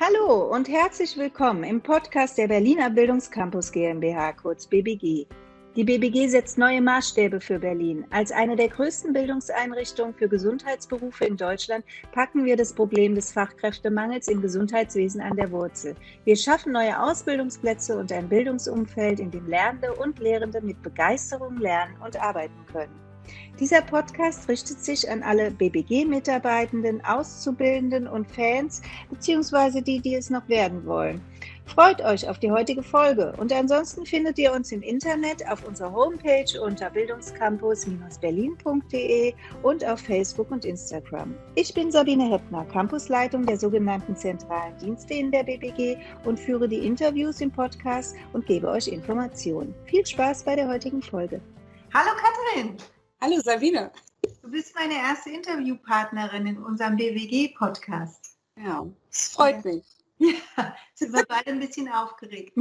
Hallo und herzlich willkommen im Podcast der Berliner Bildungscampus GmbH, kurz BBG. Die BBG setzt neue Maßstäbe für Berlin. Als eine der größten Bildungseinrichtungen für Gesundheitsberufe in Deutschland packen wir das Problem des Fachkräftemangels im Gesundheitswesen an der Wurzel. Wir schaffen neue Ausbildungsplätze und ein Bildungsumfeld, in dem Lernende und Lehrende mit Begeisterung lernen und arbeiten können. Dieser Podcast richtet sich an alle BBG-Mitarbeitenden, Auszubildenden und Fans, beziehungsweise die, die es noch werden wollen. Freut euch auf die heutige Folge und ansonsten findet ihr uns im Internet auf unserer Homepage unter bildungscampus-berlin.de und auf Facebook und Instagram. Ich bin Sabine Heppner, Campusleitung der sogenannten zentralen Dienste in der BBG und führe die Interviews im Podcast und gebe euch Informationen. Viel Spaß bei der heutigen Folge. Hallo Katharin! Hallo Sabine. Du bist meine erste Interviewpartnerin in unserem BWG-Podcast. Ja, es freut mich. Ja, sind wir beide ein bisschen aufgeregt.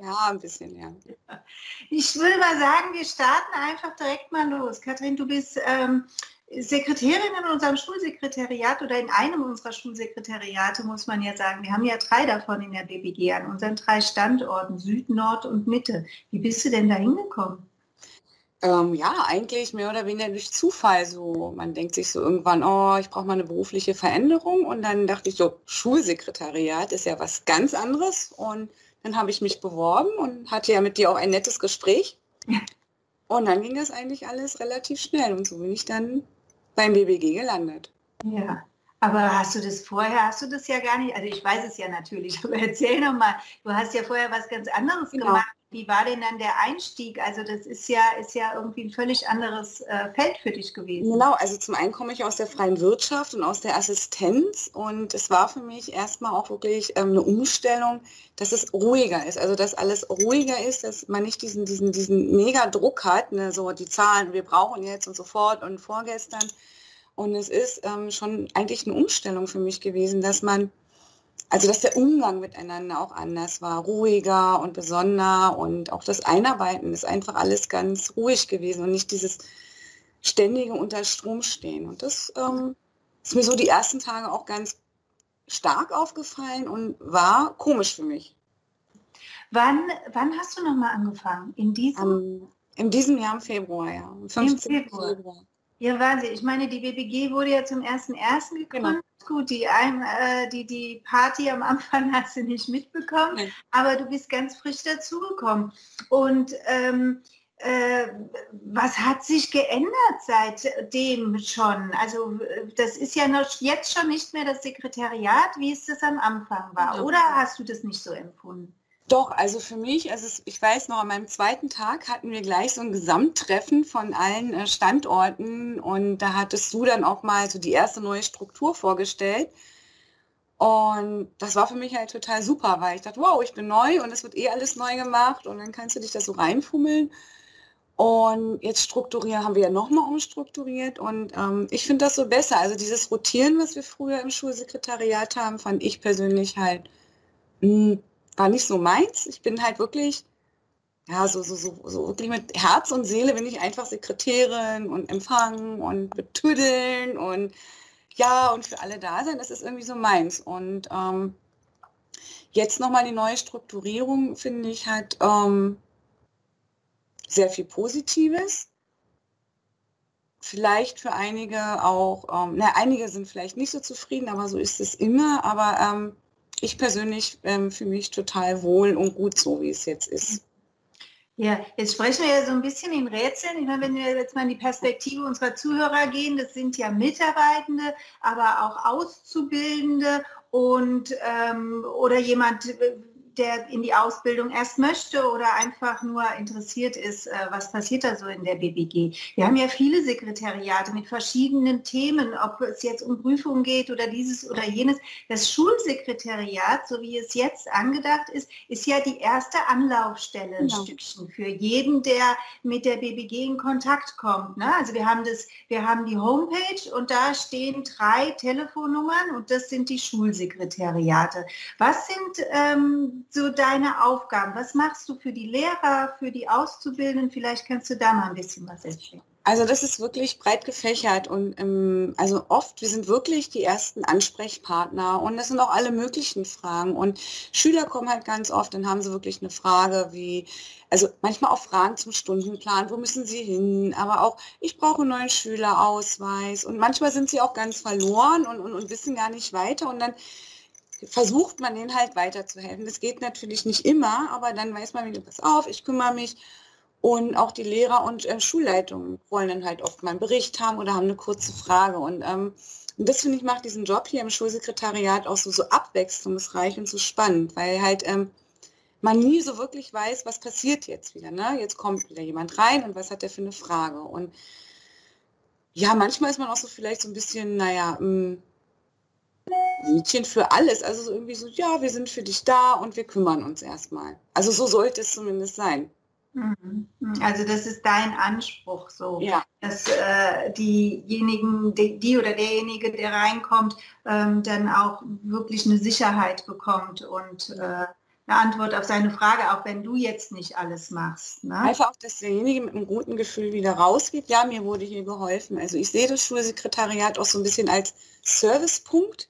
Ja, ein bisschen, ja. Ich würde mal sagen, wir starten einfach direkt mal los. Kathrin, du bist ähm, Sekretärin in unserem Schulsekretariat oder in einem unserer Schulsekretariate, muss man ja sagen. Wir haben ja drei davon in der BBG an unseren drei Standorten, Süd, Nord und Mitte. Wie bist du denn da hingekommen? Ähm, ja, eigentlich mehr oder weniger durch Zufall so. Man denkt sich so irgendwann, oh, ich brauche mal eine berufliche Veränderung. Und dann dachte ich so, Schulsekretariat ist ja was ganz anderes. Und dann habe ich mich beworben und hatte ja mit dir auch ein nettes Gespräch. Und dann ging das eigentlich alles relativ schnell. Und so bin ich dann beim BBG gelandet. Ja. Aber hast du das vorher, hast du das ja gar nicht, also ich weiß es ja natürlich, aber erzähl nochmal, du hast ja vorher was ganz anderes genau. gemacht wie war denn dann der Einstieg? Also das ist ja, ist ja irgendwie ein völlig anderes äh, Feld für dich gewesen. Genau, also zum einen komme ich aus der freien Wirtschaft und aus der Assistenz und es war für mich erstmal auch wirklich ähm, eine Umstellung, dass es ruhiger ist, also dass alles ruhiger ist, dass man nicht diesen, diesen, diesen mega Druck hat, ne, so die Zahlen, wir brauchen jetzt und sofort und vorgestern. Und es ist ähm, schon eigentlich eine Umstellung für mich gewesen, dass man also dass der Umgang miteinander auch anders war, ruhiger und besonderer und auch das Einarbeiten ist einfach alles ganz ruhig gewesen und nicht dieses ständige unter Strom stehen. Und das ähm, ist mir so die ersten Tage auch ganz stark aufgefallen und war komisch für mich. Wann, wann hast du nochmal angefangen? In diesem? Um, in diesem Jahr im Februar, ja. Im Februar. Februar. Ja, Wahnsinn. Ich meine, die BBG wurde ja zum 1.1. gegründet. Genau. Gut, die, äh, die, die Party am Anfang hast du nicht mitbekommen, Nein. aber du bist ganz frisch dazugekommen. Und ähm, äh, was hat sich geändert seitdem schon? Also das ist ja noch jetzt schon nicht mehr das Sekretariat, wie es das am Anfang war. Oder hast du das nicht so empfunden? Doch, also für mich, also ich weiß noch, an meinem zweiten Tag hatten wir gleich so ein Gesamttreffen von allen äh, Standorten und da hattest du dann auch mal so die erste neue Struktur vorgestellt. Und das war für mich halt total super, weil ich dachte, wow, ich bin neu und es wird eh alles neu gemacht und dann kannst du dich da so reinfummeln. Und jetzt strukturieren, haben wir ja nochmal umstrukturiert und ähm, ich finde das so besser. Also dieses Rotieren, was wir früher im Schulsekretariat haben, fand ich persönlich halt mh, hm, war nicht so meins. Ich bin halt wirklich, ja, so, so, so, so wirklich mit Herz und Seele bin ich einfach Sekretärin und empfangen und betüdeln und ja, und für alle da sein, das ist irgendwie so meins. Und ähm, jetzt nochmal die neue Strukturierung, finde ich, hat ähm, sehr viel Positives. Vielleicht für einige auch, ähm, na, einige sind vielleicht nicht so zufrieden, aber so ist es immer. Aber ähm, ich persönlich ähm, fühle mich total wohl und gut so, wie es jetzt ist. Ja, jetzt sprechen wir ja so ein bisschen in Rätseln. Ich meine, wenn wir jetzt mal in die Perspektive unserer Zuhörer gehen, das sind ja Mitarbeitende, aber auch Auszubildende und ähm, oder jemand, der in die Ausbildung erst möchte oder einfach nur interessiert ist, äh, was passiert da so in der BBG. Wir haben ja viele Sekretariate mit verschiedenen Themen, ob es jetzt um Prüfungen geht oder dieses oder jenes. Das Schulsekretariat, so wie es jetzt angedacht ist, ist ja die erste Anlaufstelle ein genau. Stückchen für jeden, der mit der BBG in Kontakt kommt. Ne? Also wir haben das, wir haben die Homepage und da stehen drei Telefonnummern und das sind die Schulsekretariate. Was sind ähm, so deine Aufgaben? Was machst du für die Lehrer, für die Auszubildenden? Vielleicht kannst du da mal ein bisschen was erzählen. Also das ist wirklich breit gefächert und ähm, also oft, wir sind wirklich die ersten Ansprechpartner und das sind auch alle möglichen Fragen und Schüler kommen halt ganz oft, dann haben sie wirklich eine Frage wie, also manchmal auch Fragen zum Stundenplan, wo müssen sie hin, aber auch, ich brauche einen neuen Schülerausweis und manchmal sind sie auch ganz verloren und, und, und wissen gar nicht weiter und dann versucht man ihnen halt weiterzuhelfen. Das geht natürlich nicht immer, aber dann weiß man wieder, pass auf, ich kümmere mich und auch die Lehrer und äh, Schulleitungen wollen dann halt oft mal einen Bericht haben oder haben eine kurze Frage. Und, ähm, und das finde ich macht diesen Job hier im Schulsekretariat auch so, so abwechslungsreich und so spannend, weil halt ähm, man nie so wirklich weiß, was passiert jetzt wieder. Ne? Jetzt kommt wieder jemand rein und was hat der für eine Frage. Und ja, manchmal ist man auch so vielleicht so ein bisschen, naja, mh, hm, Mädchen für alles. Also so irgendwie so, ja, wir sind für dich da und wir kümmern uns erstmal. Also so sollte es zumindest sein. Mhm. Also das ist dein Anspruch so, ja. dass äh, diejenigen, die, die, oder derjenige, der reinkommt, ähm, dann auch wirklich eine Sicherheit bekommt und äh, eine Antwort auf seine Frage, auch wenn du jetzt nicht alles machst. Ne? Einfach auch, dass derjenige mit einem guten Gefühl wieder rausgeht. Ja, mir wurde hier geholfen. Also ich sehe das Schulsekretariat auch so ein bisschen als Servicepunkt,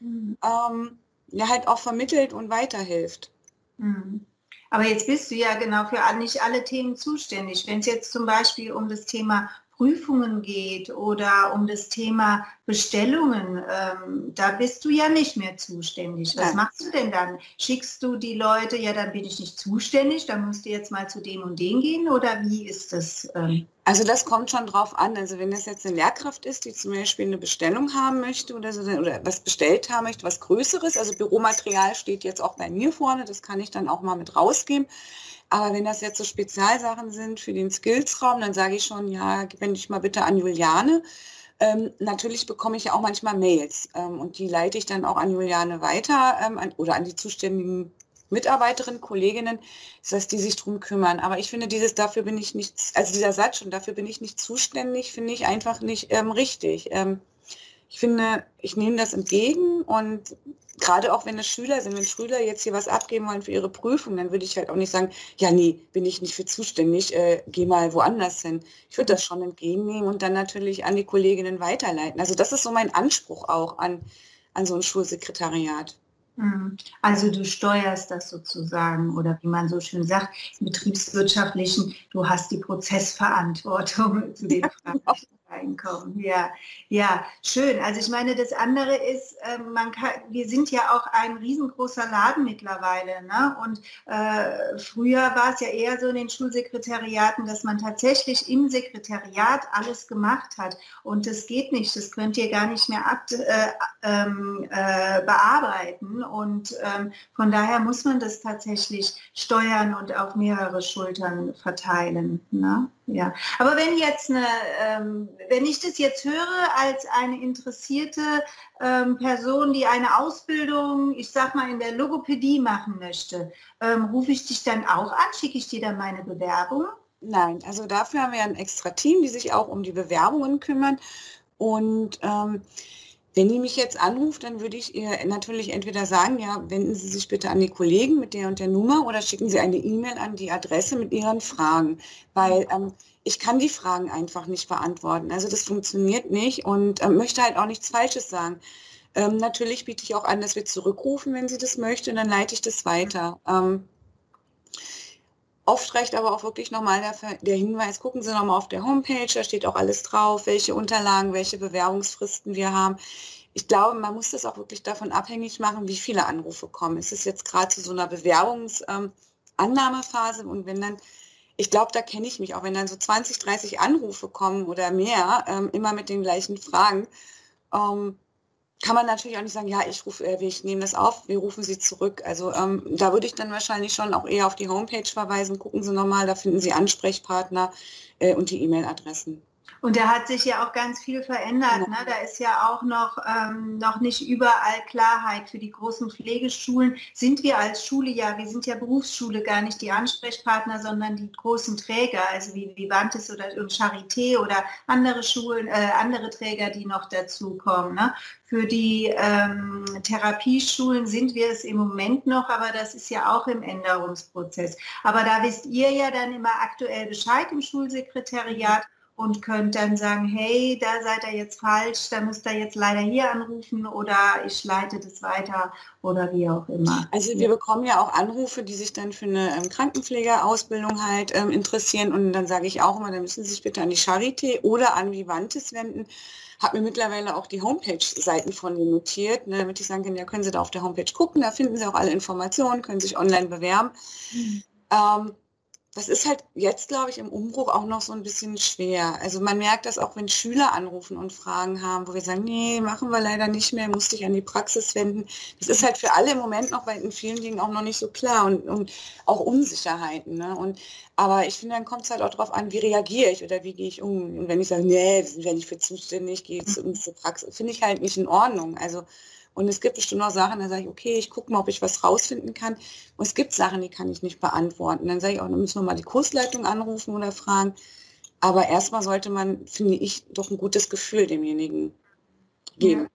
mhm. ähm, der halt auch vermittelt und weiterhilft. Mhm. Aber jetzt bist du ja genau für nicht alle Themen zuständig. Wenn es jetzt zum Beispiel um das Thema Prüfungen geht oder um das Thema Bestellungen, ähm, da bist du ja nicht mehr zuständig. Was ja. machst du denn dann? Schickst du die Leute, ja, dann bin ich nicht zuständig, dann musst du jetzt mal zu dem und dem gehen oder wie ist das? Ähm? Also das kommt schon drauf an. Also wenn das jetzt eine Lehrkraft ist, die zum Beispiel eine Bestellung haben möchte oder, so, oder was bestellt haben möchte, was Größeres, also Büromaterial steht jetzt auch bei mir vorne, das kann ich dann auch mal mit rausgeben. Aber wenn das jetzt so Spezialsachen sind für den Skills-Raum, dann sage ich schon, ja, wende dich mal bitte an Juliane. Ähm, natürlich bekomme ich ja auch manchmal Mails ähm, und die leite ich dann auch an Juliane weiter ähm, an, oder an die zuständigen Mitarbeiterinnen, Kolleginnen, dass die sich drum kümmern. Aber ich finde dieses, dafür bin ich nicht, also dieser Satz schon, dafür bin ich nicht zuständig, finde ich einfach nicht ähm, richtig. Ähm, ich finde, ich nehme das entgegen und gerade auch wenn es Schüler sind, wenn Schüler jetzt hier was abgeben wollen für ihre Prüfung, dann würde ich halt auch nicht sagen, ja, nee, bin ich nicht für zuständig, äh, geh mal woanders hin. Ich würde das schon entgegennehmen und dann natürlich an die Kolleginnen weiterleiten. Also das ist so mein Anspruch auch an, an so ein Schulsekretariat. Mhm. Also du steuerst das sozusagen oder wie man so schön sagt, im betriebswirtschaftlichen, du hast die Prozessverantwortung zu den Fragen. Einkommen. Ja, ja, schön. Also ich meine, das andere ist, äh, man kann, wir sind ja auch ein riesengroßer Laden mittlerweile. Ne? Und äh, früher war es ja eher so in den Schulsekretariaten, dass man tatsächlich im Sekretariat alles gemacht hat. Und das geht nicht. Das könnt ihr gar nicht mehr ab, äh, ähm, äh, bearbeiten. Und ähm, von daher muss man das tatsächlich steuern und auf mehrere Schultern verteilen. Ne? Ja, aber wenn jetzt eine, ähm, wenn ich das jetzt höre als eine interessierte ähm, Person, die eine Ausbildung, ich sag mal in der Logopädie machen möchte, ähm, rufe ich dich dann auch an, schicke ich dir dann meine Bewerbung? Nein, also dafür haben wir ein extra Team, die sich auch um die Bewerbungen kümmern und ähm, wenn die mich jetzt anruft, dann würde ich ihr natürlich entweder sagen, ja, wenden Sie sich bitte an die Kollegen mit der und der Nummer oder schicken Sie eine E-Mail an die Adresse mit Ihren Fragen, weil ähm, ich kann die Fragen einfach nicht beantworten. Also das funktioniert nicht und äh, möchte halt auch nichts Falsches sagen. Ähm, natürlich biete ich auch an, dass wir zurückrufen, wenn sie das möchte, und dann leite ich das weiter. Ähm, Oft reicht aber auch wirklich nochmal der, der Hinweis, gucken Sie nochmal auf der Homepage, da steht auch alles drauf, welche Unterlagen, welche Bewerbungsfristen wir haben. Ich glaube, man muss das auch wirklich davon abhängig machen, wie viele Anrufe kommen. Es ist jetzt gerade zu so einer Bewerbungsannahmephase ähm, und wenn dann, ich glaube, da kenne ich mich auch, wenn dann so 20, 30 Anrufe kommen oder mehr, ähm, immer mit den gleichen Fragen, ähm, kann man natürlich auch nicht sagen, ja, ich rufe, äh, ich nehme das auf, wir rufen Sie zurück. Also ähm, da würde ich dann wahrscheinlich schon auch eher auf die Homepage verweisen. Gucken Sie nochmal, da finden Sie Ansprechpartner äh, und die E-Mail-Adressen. Und da hat sich ja auch ganz viel verändert. Ne? Da ist ja auch noch, ähm, noch nicht überall Klarheit. Für die großen Pflegeschulen sind wir als Schule ja, wir sind ja Berufsschule gar nicht die Ansprechpartner, sondern die großen Träger, also wie Vivantes oder und Charité oder andere Schulen, äh, andere Träger, die noch dazukommen. Ne? Für die ähm, Therapieschulen sind wir es im Moment noch, aber das ist ja auch im Änderungsprozess. Aber da wisst ihr ja dann immer aktuell Bescheid im Schulsekretariat und könnt dann sagen, hey, da seid ihr jetzt falsch, da müsst ihr jetzt leider hier anrufen oder ich leite das weiter oder wie auch immer. Also wir bekommen ja auch Anrufe, die sich dann für eine ähm, Krankenpflegeausbildung halt ähm, interessieren und dann sage ich auch immer, dann müssen Sie sich bitte an die Charité oder an Vivantes wenden. Habe mir mittlerweile auch die Homepage-Seiten von denen notiert, ne, damit ich sagen kann, ja, können Sie da auf der Homepage gucken, da finden Sie auch alle Informationen, können sich online bewerben. Mhm. Ähm, das ist halt jetzt, glaube ich, im Umbruch auch noch so ein bisschen schwer. Also man merkt das auch, wenn Schüler anrufen und Fragen haben, wo wir sagen, nee, machen wir leider nicht mehr, musste ich an die Praxis wenden. Das ist halt für alle im Moment noch bei in vielen Dingen auch noch nicht so klar und, und auch Unsicherheiten. Ne? Und, aber ich finde, dann kommt es halt auch darauf an, wie reagiere ich oder wie gehe ich um. Und wenn ich sage, nee, ja nicht für zuständig, gehe mhm. zur Praxis, finde ich halt nicht in Ordnung. Also und es gibt bestimmt auch Sachen, da sage ich, okay, ich gucke mal, ob ich was rausfinden kann. Und es gibt Sachen, die kann ich nicht beantworten. Dann sage ich auch, dann müssen wir mal die Kursleitung anrufen oder fragen. Aber erstmal sollte man, finde ich, doch ein gutes Gefühl demjenigen geben. Ja.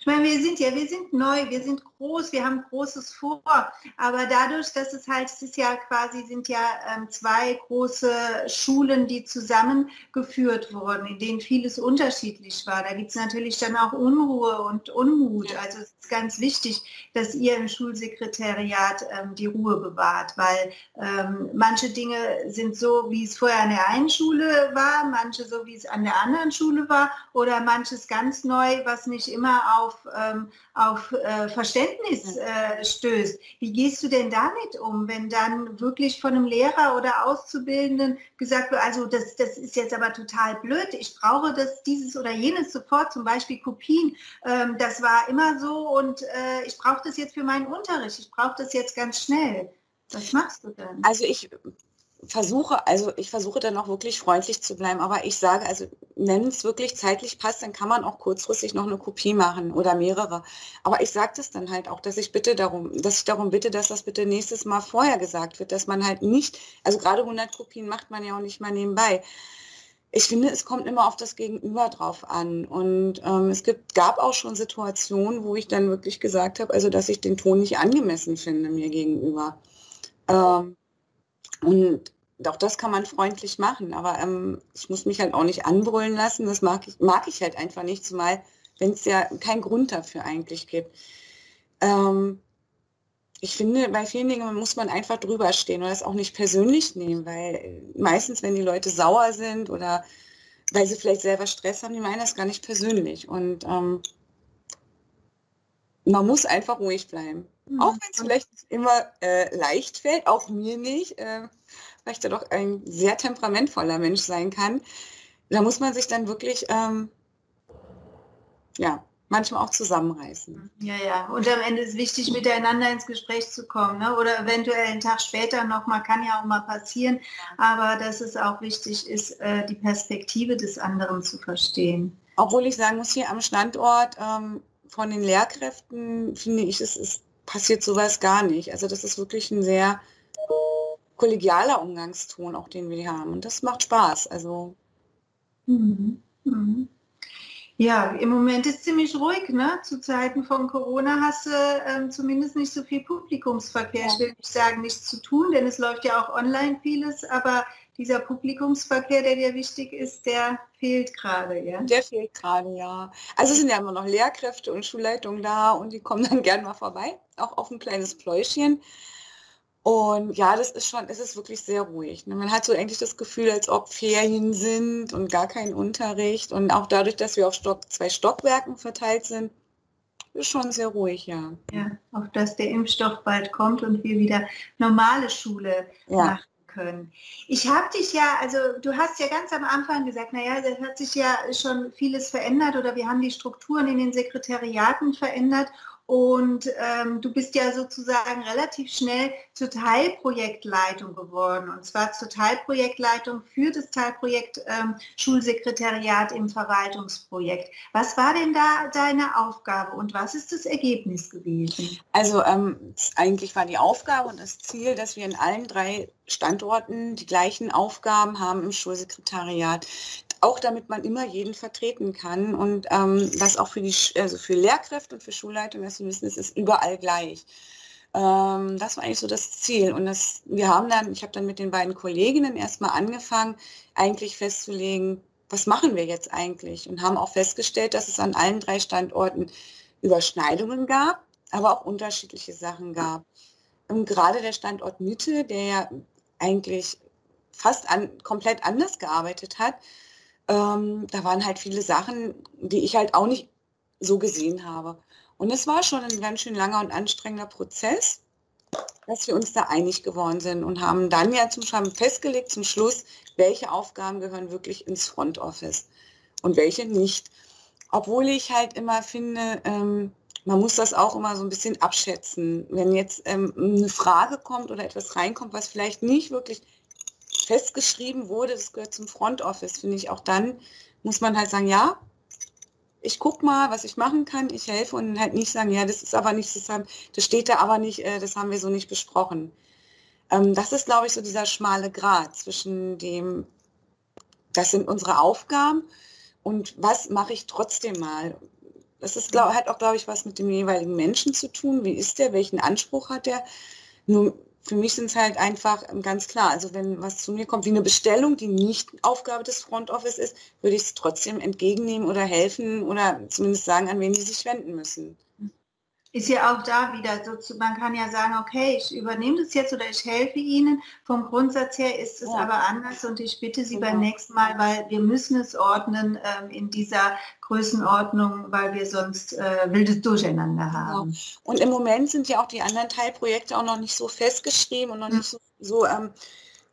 Ich meine, wir sind ja, wir sind neu, wir sind groß, wir haben Großes vor, aber dadurch, dass es halt, es ist ja quasi, sind ja ähm, zwei große Schulen, die zusammengeführt wurden, in denen vieles unterschiedlich war. Da gibt es natürlich dann auch Unruhe und Unmut. Ja. Also es ist ganz wichtig, dass ihr im Schulsekretariat ähm, die Ruhe bewahrt, weil ähm, manche Dinge sind so, wie es vorher an der einen Schule war, manche so, wie es an der anderen Schule war oder manches ganz neu, was nicht immer auf, ähm, auf äh, Verständnis äh, stößt. Wie gehst du denn damit um, wenn dann wirklich von einem Lehrer oder Auszubildenden gesagt wird, also das, das ist jetzt aber total blöd, ich brauche das, dieses oder jenes sofort, zum Beispiel Kopien, ähm, das war immer so und äh, ich brauche das jetzt für meinen Unterricht, ich brauche das jetzt ganz schnell. Was machst du denn? Also ich versuche, also ich versuche dann auch wirklich freundlich zu bleiben, aber ich sage, also wenn es wirklich zeitlich passt, dann kann man auch kurzfristig noch eine Kopie machen oder mehrere. Aber ich sage das dann halt auch, dass ich bitte darum, dass ich darum bitte, dass das bitte nächstes Mal vorher gesagt wird, dass man halt nicht, also gerade 100 Kopien macht man ja auch nicht mal nebenbei. Ich finde, es kommt immer auf das Gegenüber drauf an. Und ähm, es gibt, gab auch schon Situationen, wo ich dann wirklich gesagt habe, also dass ich den Ton nicht angemessen finde mir gegenüber. Ähm, und auch das kann man freundlich machen, aber ähm, ich muss mich halt auch nicht anbrüllen lassen. Das mag ich, mag ich halt einfach nicht, zumal wenn es ja keinen Grund dafür eigentlich gibt. Ähm, ich finde, bei vielen Dingen muss man einfach drüber stehen und das auch nicht persönlich nehmen, weil meistens, wenn die Leute sauer sind oder weil sie vielleicht selber Stress haben, die meinen das gar nicht persönlich. Und ähm, man muss einfach ruhig bleiben. Mhm. Auch wenn es vielleicht immer äh, leicht fällt, auch mir nicht, äh, weil ich da doch ein sehr temperamentvoller Mensch sein kann. Da muss man sich dann wirklich, ähm, ja, manchmal auch zusammenreißen. Ja, ja. Und am Ende ist wichtig, miteinander ins Gespräch zu kommen. Ne? Oder eventuell einen Tag später nochmal, kann ja auch mal passieren. Aber dass es auch wichtig ist, äh, die Perspektive des anderen zu verstehen. Obwohl ich sagen muss, hier am Standort ähm, von den Lehrkräften finde ich, es ist passiert sowas gar nicht. Also das ist wirklich ein sehr kollegialer Umgangston, auch den wir haben. Und das macht Spaß. Also. Mhm. Mhm. Ja, im Moment ist ziemlich ruhig, ne? Zu Zeiten von Corona hast du ähm, zumindest nicht so viel Publikumsverkehr. Ja. Ich will nicht sagen, nichts zu tun, denn es läuft ja auch online vieles, aber dieser Publikumsverkehr, der dir wichtig ist, der fehlt gerade, ja? Der fehlt gerade, ja. Also es sind ja immer noch Lehrkräfte und Schulleitungen da und die kommen dann gern mal vorbei, auch auf ein kleines Pläuschen. Und ja, das ist schon, es ist wirklich sehr ruhig. Ne? Man hat so eigentlich das Gefühl, als ob Ferien sind und gar kein Unterricht. Und auch dadurch, dass wir auf Stock, zwei Stockwerken verteilt sind, ist schon sehr ruhig, ja. Ja, auch dass der Impfstoff bald kommt und wir wieder normale Schule ja. machen können. Ich habe dich ja, also du hast ja ganz am Anfang gesagt, naja, da hat sich ja schon vieles verändert oder wir haben die Strukturen in den Sekretariaten verändert und ähm, du bist ja sozusagen relativ schnell zur Teilprojektleitung geworden. Und zwar zur Teilprojektleitung für das Teilprojekt ähm, Schulsekretariat im Verwaltungsprojekt. Was war denn da deine Aufgabe und was ist das Ergebnis gewesen? Also ähm, eigentlich war die Aufgabe und das Ziel, dass wir in allen drei Standorten die gleichen Aufgaben haben im Schulsekretariat auch damit man immer jeden vertreten kann und ähm, was auch für die also für Lehrkräfte und für Schulleitung, dass sie wissen, es ist überall gleich. Ähm, das war eigentlich so das Ziel. Und das, wir haben dann, ich habe dann mit den beiden Kolleginnen erstmal angefangen, eigentlich festzulegen, was machen wir jetzt eigentlich? Und haben auch festgestellt, dass es an allen drei Standorten Überschneidungen gab, aber auch unterschiedliche Sachen gab. Und gerade der Standort Mitte, der ja eigentlich fast an, komplett anders gearbeitet hat, ähm, da waren halt viele Sachen, die ich halt auch nicht so gesehen habe. Und es war schon ein ganz schön langer und anstrengender Prozess, dass wir uns da einig geworden sind und haben dann ja zum Schluss festgelegt zum Schluss, welche Aufgaben gehören wirklich ins Front Office und welche nicht. Obwohl ich halt immer finde, ähm, man muss das auch immer so ein bisschen abschätzen. Wenn jetzt ähm, eine Frage kommt oder etwas reinkommt, was vielleicht nicht wirklich festgeschrieben wurde, das gehört zum Front Office, finde ich auch dann, muss man halt sagen, ja, ich gucke mal, was ich machen kann, ich helfe und halt nicht sagen, ja, das ist aber nicht, das, haben, das steht da aber nicht, äh, das haben wir so nicht besprochen. Ähm, das ist, glaube ich, so dieser schmale Grat zwischen dem, das sind unsere Aufgaben und was mache ich trotzdem mal. Das ist, glaub, hat auch, glaube ich, was mit dem jeweiligen Menschen zu tun. Wie ist der? Welchen Anspruch hat der? Nur für mich sind es halt einfach ähm, ganz klar, also wenn was zu mir kommt wie eine Bestellung, die nicht Aufgabe des Front Office ist, würde ich es trotzdem entgegennehmen oder helfen oder zumindest sagen, an wen die sich wenden müssen. Ist ja auch da wieder so, man kann ja sagen, okay, ich übernehme das jetzt oder ich helfe Ihnen. Vom Grundsatz her ist es ja. aber anders und ich bitte Sie ja. beim nächsten Mal, weil wir müssen es ordnen ähm, in dieser Größenordnung, weil wir sonst äh, wildes Durcheinander haben. Genau. Und im Moment sind ja auch die anderen Teilprojekte auch noch nicht so festgeschrieben und noch nicht so, so ähm,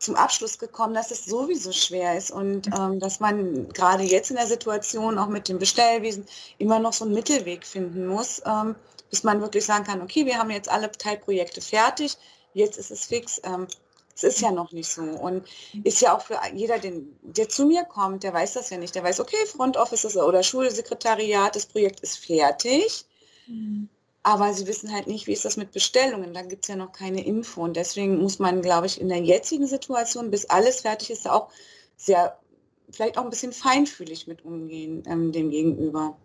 zum Abschluss gekommen, dass es sowieso schwer ist und ähm, dass man gerade jetzt in der Situation auch mit dem Bestellwesen immer noch so einen Mittelweg finden muss, ähm, bis man wirklich sagen kann, okay, wir haben jetzt alle Teilprojekte fertig, jetzt ist es fix. Ähm, es ist ja noch nicht so. Und ist ja auch für jeder, den, der zu mir kommt, der weiß das ja nicht. Der weiß, okay, Front Office ist, oder Schulsekretariat, das Projekt ist fertig. Mhm. Aber sie wissen halt nicht, wie ist das mit Bestellungen. Da gibt es ja noch keine Info. Und deswegen muss man, glaube ich, in der jetzigen Situation, bis alles fertig ist, auch sehr, vielleicht auch ein bisschen feinfühlig mit umgehen, ähm, dem Gegenüber.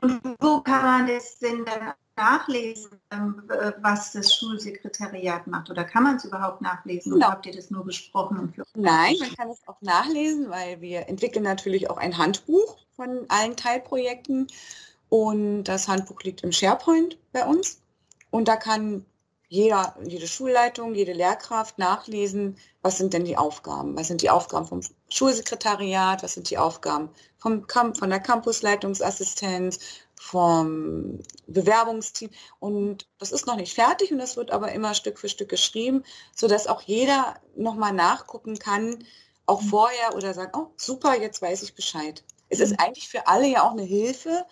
Und wo kann man das denn dann nachlesen, ähm, was das Schulsekretariat macht? Oder kann man es überhaupt nachlesen? Oder genau. habt ihr das nur besprochen? Nein, man kann es auch nachlesen, weil wir entwickeln natürlich auch ein Handbuch von allen Teilprojekten. Und das Handbuch liegt im SharePoint bei uns. Und da kann jeder, jede Schulleitung, jede Lehrkraft nachlesen, was sind denn die Aufgaben? Was sind die Aufgaben vom Schulsekretariat? Was sind die Aufgaben vom Camp, von der Campusleitungsassistenz, vom Bewerbungsteam? Und das ist noch nicht fertig und das wird aber immer Stück für Stück geschrieben, sodass auch jeder nochmal nachgucken kann, auch vorher oder sagen, oh super, jetzt weiß ich Bescheid. Es ist mhm. eigentlich für alle ja auch eine Hilfe,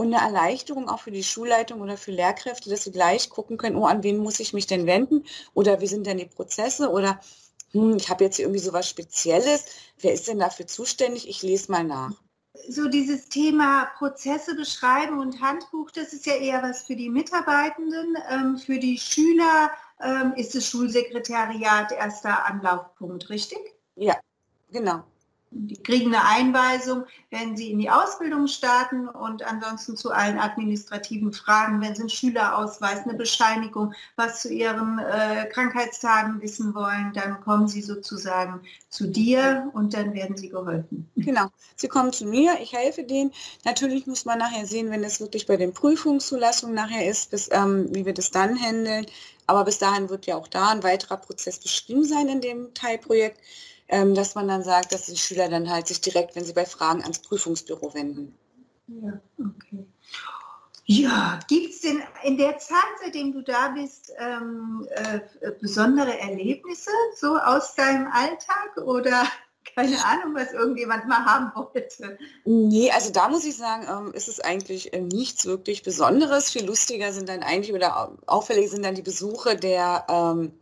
und eine Erleichterung auch für die Schulleitung oder für Lehrkräfte, dass sie gleich gucken können, oh, an wen muss ich mich denn wenden oder wie sind denn die Prozesse oder hm, ich habe jetzt irgendwie so was Spezielles, wer ist denn dafür zuständig? Ich lese mal nach. So dieses Thema Prozesse beschreiben und Handbuch, das ist ja eher was für die Mitarbeitenden. Ähm, für die Schüler ähm, ist das Schulsekretariat erster Anlaufpunkt, richtig? Ja, genau. Die kriegen eine Einweisung, wenn sie in die Ausbildung starten und ansonsten zu allen administrativen Fragen, wenn sie einen Schülerausweis, eine Bescheinigung, was zu ihren äh, Krankheitstagen wissen wollen, dann kommen sie sozusagen zu dir und dann werden sie geholfen. Genau, sie kommen zu mir, ich helfe denen. Natürlich muss man nachher sehen, wenn es wirklich bei den Prüfungszulassungen nachher ist, bis, ähm, wie wir das dann handeln. Aber bis dahin wird ja auch da ein weiterer Prozess beschrieben sein in dem Teilprojekt ähm, dass man dann sagt, dass die Schüler dann halt sich direkt, wenn sie bei Fragen ans Prüfungsbüro wenden. Ja, okay. Ja, gibt es denn in der Zeit, seitdem du da bist, ähm, äh, besondere Erlebnisse so aus deinem Alltag oder keine Ahnung, was irgendjemand mal haben wollte? Nee, also da muss ich sagen, ähm, ist es eigentlich äh, nichts wirklich Besonderes. Viel lustiger sind dann eigentlich oder auffällig sind dann die Besuche der ähm,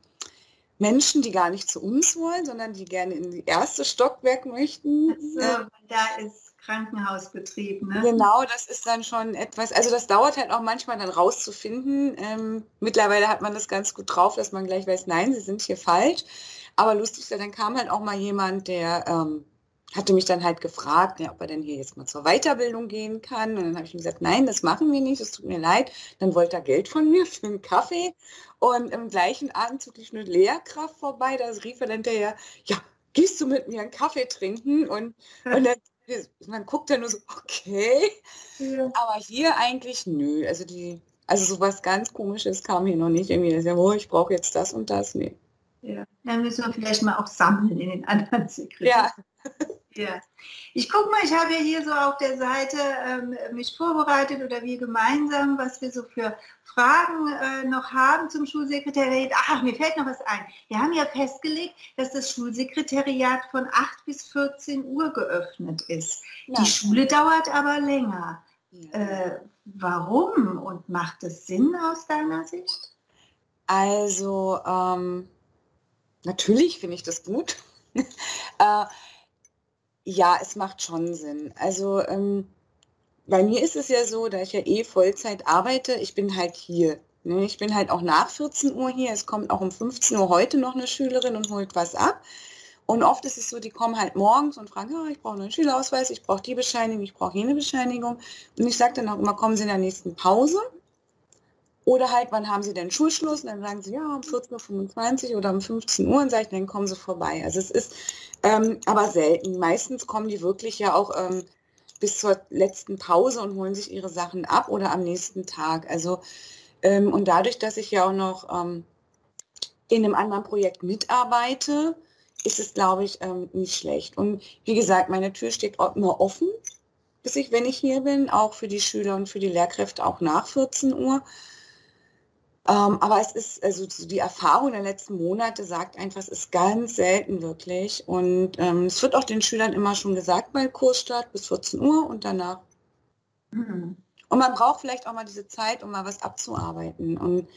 Menschen, die gar nicht zu uns wollen, sondern die gerne in die erste Stockwerk möchten. So, da ist Krankenhausbetrieb. Ne? Genau, das ist dann schon etwas, also das dauert halt auch manchmal dann rauszufinden. Ähm, mittlerweile hat man das ganz gut drauf, dass man gleich weiß, nein, sie sind hier falsch. Aber lustig, dann kam halt auch mal jemand, der ähm, hatte mich dann halt gefragt, ja, ob er denn hier jetzt mal zur Weiterbildung gehen kann. Und dann habe ich ihm gesagt, nein, das machen wir nicht, es tut mir leid. Dann wollte er Geld von mir für einen Kaffee. Und im gleichen Atemzug lief eine Lehrkraft vorbei, da rief er dann hinterher, ja, gehst du mit mir einen Kaffee trinken? Und, und dann, man guckt dann nur so, okay. Ja. Aber hier eigentlich nö. Also die, also sowas ganz komisches kam hier noch nicht. Irgendwie, ja, oh, ich brauche jetzt das und das. Nee. Ja, dann müssen wir vielleicht mal auch sammeln in den anderen Sekretären. Ja. Ja. Ich gucke mal, ich habe ja hier so auf der Seite ähm, mich vorbereitet oder wir gemeinsam, was wir so für Fragen äh, noch haben zum Schulsekretariat. Ach, mir fällt noch was ein. Wir haben ja festgelegt, dass das Schulsekretariat von 8 bis 14 Uhr geöffnet ist. Ja. Die Schule dauert aber länger. Ja. Äh, warum und macht es Sinn aus deiner Sicht? Also, ähm, natürlich finde ich das gut. äh, ja, es macht schon Sinn. Also ähm, bei mir ist es ja so, da ich ja eh Vollzeit arbeite, ich bin halt hier. Ne? Ich bin halt auch nach 14 Uhr hier. Es kommt auch um 15 Uhr heute noch eine Schülerin und holt was ab. Und oft ist es so, die kommen halt morgens und fragen, ja, ich brauche einen Schülerausweis, ich brauche die Bescheinigung, ich brauche jene Bescheinigung. Und ich sage dann auch immer, kommen Sie in der nächsten Pause. Oder halt, wann haben Sie denn Schulschluss? Und dann sagen sie, ja, um 14.25 Uhr oder um 15 Uhr. Und sage ich, dann kommen Sie vorbei. Also es ist ähm, aber selten. Meistens kommen die wirklich ja auch ähm, bis zur letzten Pause und holen sich ihre Sachen ab oder am nächsten Tag. Also ähm, und dadurch, dass ich ja auch noch ähm, in einem anderen Projekt mitarbeite, ist es, glaube ich, ähm, nicht schlecht. Und wie gesagt, meine Tür steht immer offen, bis ich, wenn ich hier bin, auch für die Schüler und für die Lehrkräfte auch nach 14 Uhr. Ähm, aber es ist, also die Erfahrung der letzten Monate sagt einfach, es ist ganz selten wirklich. Und ähm, es wird auch den Schülern immer schon gesagt bei Kursstart bis 14 Uhr und danach. Mhm. Und man braucht vielleicht auch mal diese Zeit, um mal was abzuarbeiten und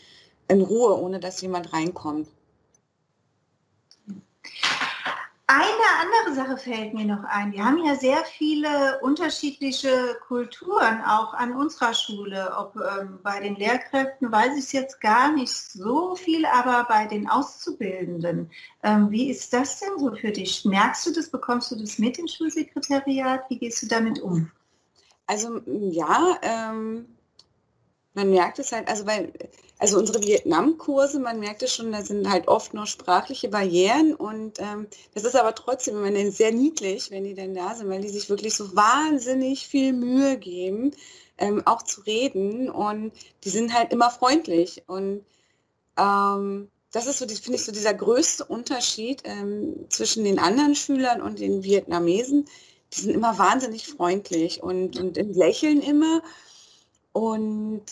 in Ruhe, ohne dass jemand reinkommt. Eine andere Sache fällt mir noch ein. Wir haben ja sehr viele unterschiedliche Kulturen auch an unserer Schule. Ob ähm, bei den Lehrkräften weiß ich es jetzt gar nicht so viel, aber bei den Auszubildenden. Ähm, wie ist das denn so für dich? Merkst du das? Bekommst du das mit im Schulsekretariat? Wie gehst du damit um? Also ja, ähm, man merkt es halt, also weil, also unsere Vietnam-Kurse, man merkt es schon, da sind halt oft noch sprachliche Barrieren und ähm, das ist aber trotzdem immer sehr niedlich, wenn die dann da sind, weil die sich wirklich so wahnsinnig viel Mühe geben, ähm, auch zu reden und die sind halt immer freundlich und ähm, das ist so, finde ich, so dieser größte Unterschied ähm, zwischen den anderen Schülern und den Vietnamesen. Die sind immer wahnsinnig freundlich und, und lächeln immer. Und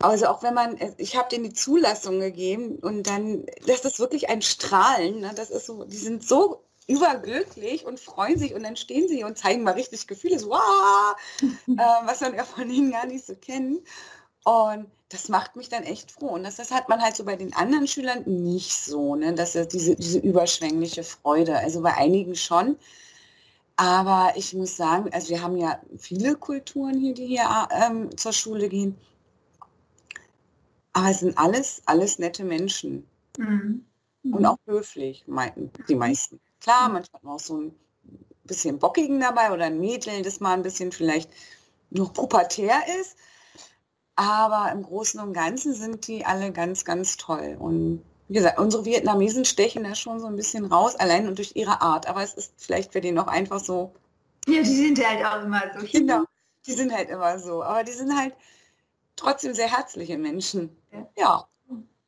also auch wenn man, ich habe denen die Zulassung gegeben und dann, das ist wirklich ein Strahlen. Ne? Das ist so, die sind so überglücklich und freuen sich und dann stehen sie und zeigen mal richtig Gefühle, so, wow, äh, was man ja von ihnen gar nicht so kennt. Und das macht mich dann echt froh. Und das, das hat man halt so bei den anderen Schülern nicht so, ne? dass diese, diese überschwängliche Freude. Also bei einigen schon. Aber ich muss sagen, also wir haben ja viele Kulturen hier, die hier ähm, zur Schule gehen. Aber es sind alles, alles nette Menschen. Mhm. Und auch höflich, meinten die meisten. Klar, manchmal auch so ein bisschen Bockigen dabei oder ein Mädel, das mal ein bisschen vielleicht noch pubertär ist. Aber im Großen und Ganzen sind die alle ganz, ganz toll. Und wie gesagt, unsere Vietnamesen stechen da schon so ein bisschen raus, allein und durch ihre Art. Aber es ist vielleicht für die noch einfach so. Ja, die sind halt auch immer so. Genau, die sind halt immer so. Aber die sind halt, trotzdem sehr herzliche Menschen. Ja.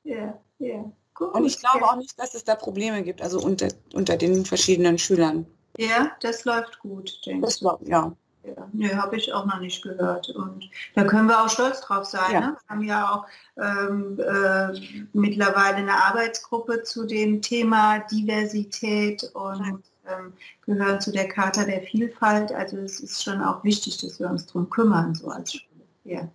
Ja, ja. Gut. Und ich glaube auch nicht, dass es da Probleme gibt, also unter, unter den verschiedenen Schülern. Ja, das läuft gut, denke ich. Das ja. Ja, nee, habe ich auch noch nicht gehört. Und da können wir auch stolz drauf sein. Ja. Ne? Wir haben ja auch ähm, äh, mittlerweile eine Arbeitsgruppe zu dem Thema Diversität und ähm, gehören zu der Charta der Vielfalt. Also es ist schon auch wichtig, dass wir uns darum kümmern, so als Schule. Ja.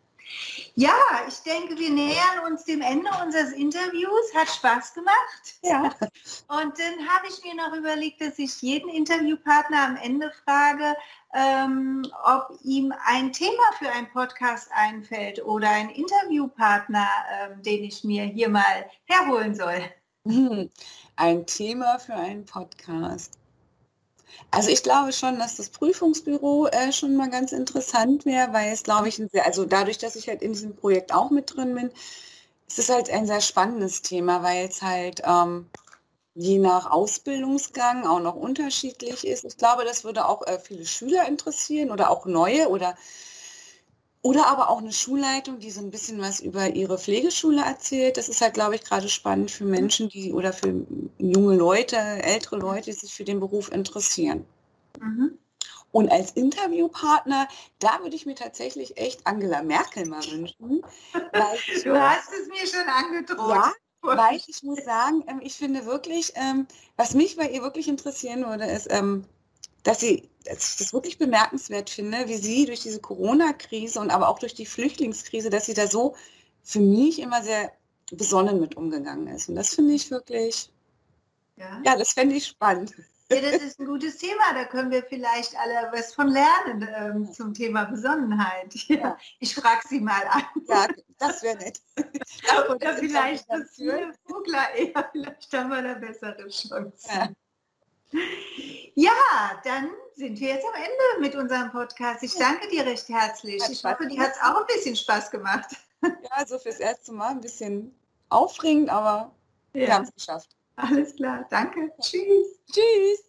Ja, ich denke, wir nähern uns dem Ende unseres Interviews. Hat Spaß gemacht. Ja. Und dann habe ich mir noch überlegt, dass ich jeden Interviewpartner am Ende frage, ähm, ob ihm ein Thema für einen Podcast einfällt oder ein Interviewpartner, ähm, den ich mir hier mal herholen soll. Ein Thema für einen Podcast. Also ich glaube schon, dass das Prüfungsbüro äh, schon mal ganz interessant wäre, weil es, glaube ich, sehr, also dadurch, dass ich halt in diesem Projekt auch mit drin bin, ist es halt ein sehr spannendes Thema, weil es halt ähm, je nach Ausbildungsgang auch noch unterschiedlich ist. Ich glaube, das würde auch äh, viele Schüler interessieren oder auch neue oder oder aber auch eine Schulleitung, die so ein bisschen was über ihre Pflegeschule erzählt. Das ist halt, glaube ich, gerade spannend für Menschen, die oder für junge Leute, ältere Leute, die sich für den Beruf interessieren. Mhm. Und als Interviewpartner, da würde ich mir tatsächlich echt Angela Merkel mal wünschen. du hast es mir schon angedroht. Ja, weil ich muss sagen, ähm, ich finde wirklich, ähm, was mich bei ihr wirklich interessieren würde, ist, ähm, dass sie, ich das wirklich bemerkenswert finde, wie sie durch diese Corona-Krise und aber auch durch die Flüchtlingskrise, dass sie da so für mich immer sehr besonnen mit umgegangen ist. Und das finde ich wirklich, ja, ja das fände ich spannend. Ja, das ist ein gutes Thema. Da können wir vielleicht alle was von lernen ähm, zum Thema Besonnenheit. Ja, ich frage Sie mal an. Ja, das wäre nett. Oder vielleicht das Vogler eher. Vielleicht haben wir da bessere Chancen. Ja, dann sind wir jetzt am Ende mit unserem Podcast. Ich danke dir recht herzlich. ich hoffe, dir hat es auch ein bisschen Spaß gemacht. Ja, so fürs erste Mal ein bisschen aufregend, aber ja. wir haben es geschafft. Alles klar, danke. Tschüss. Tschüss.